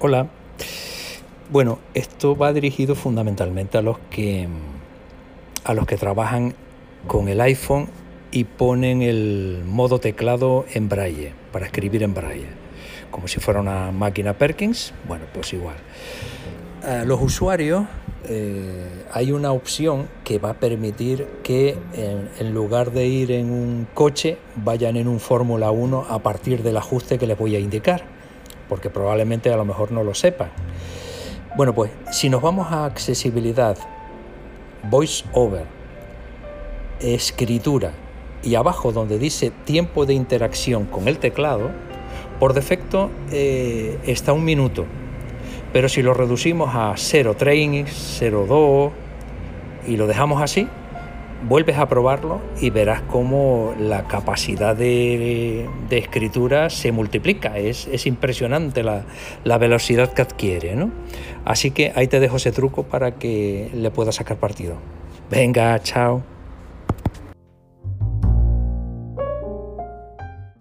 Hola. Bueno, esto va dirigido fundamentalmente a los que a los que trabajan con el iPhone y ponen el modo teclado en braille, para escribir en braille, como si fuera una máquina Perkins, bueno, pues igual. A los usuarios eh, hay una opción que va a permitir que en, en, lugar de ir en un coche vayan en un Fórmula 1 a partir del ajuste que les voy a indicar porque probablemente a lo mejor no lo sepan. Bueno, pues si nos vamos a accesibilidad, voice over, escritura y abajo donde dice tiempo de interacción con el teclado, por defecto eh, está un minuto. Pero si lo reducimos a 0.3, 0.2 y lo dejamos así, vuelves a probarlo y verás cómo la capacidad de, escritura se multiplica. Es, es impresionante la, la, velocidad que adquiere. ¿no? Así que ahí te dejo ese truco para que le puedas sacar partido. Venga, chao.